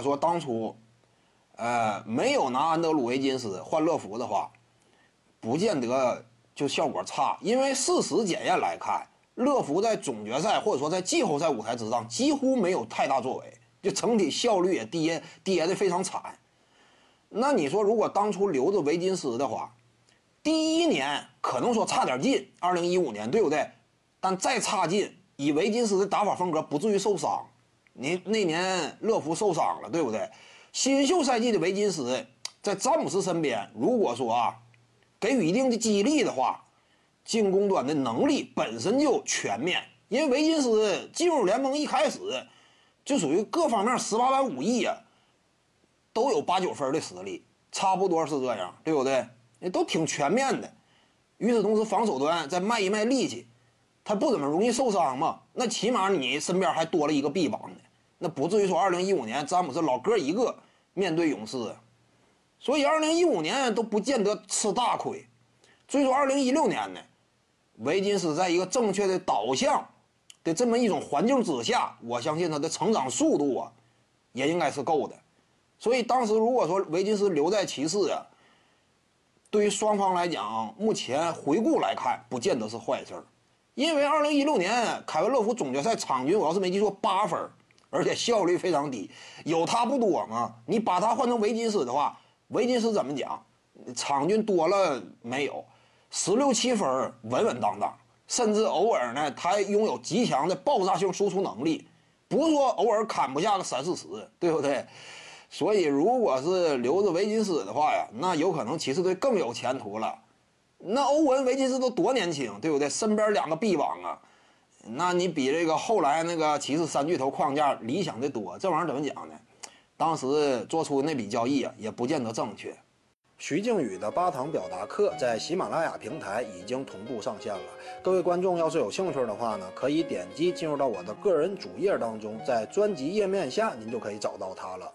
说当初，呃，没有拿安德鲁·维金斯换乐福的话，不见得就效果差。因为事实检验来看，乐福在总决赛或者说在季后赛舞台之上几乎没有太大作为，就整体效率也跌跌的非常惨。那你说，如果当初留着维金斯的话，第一年可能说差点劲，二零一五年对不对？但再差劲，以维金斯的打法风格，不至于受伤。你那年乐福受伤了，对不对？新秀赛季的维金斯在詹姆斯身边，如果说啊，给予一定的激励的话，进攻端的能力本身就全面。因为维金斯进入联盟一开始就属于各方面十八般武艺呀。都有八九分的实力，差不多是这样，对不对？也都挺全面的。与此同时，防守端再卖一卖力气，他不怎么容易受伤嘛。那起码你身边还多了一个臂膀的，那不至于说二零一五年詹姆斯老哥一个面对勇士，所以二零一五年都不见得吃大亏。所以说二零一六年呢，维金斯在一个正确的导向的这么一种环境之下，我相信他的成长速度啊，也应该是够的。所以当时如果说维金斯留在骑士啊，对于双方来讲，目前回顾来看，不见得是坏事儿。因为二零一六年凯文乐福总决赛场均，我要是没记错，八分，而且效率非常低，有他不多吗。你把他换成维金斯的话，维金斯怎么讲？场均多了没有？十六七分，稳稳当当，甚至偶尔呢，他拥有极强的爆炸性输出能力，不是说偶尔砍不下个三四十，对不对？所以，如果是留着维金斯的话呀，那有可能骑士队更有前途了。那欧文、维金斯都多年轻，对不对？身边两个臂膀啊，那你比这个后来那个骑士三巨头框架理想的多。这玩意儿怎么讲呢？当时做出那笔交易啊，也不见得正确。徐静宇的八堂表达课在喜马拉雅平台已经同步上线了。各位观众要是有兴趣的话呢，可以点击进入到我的个人主页当中，在专辑页面下您就可以找到它了。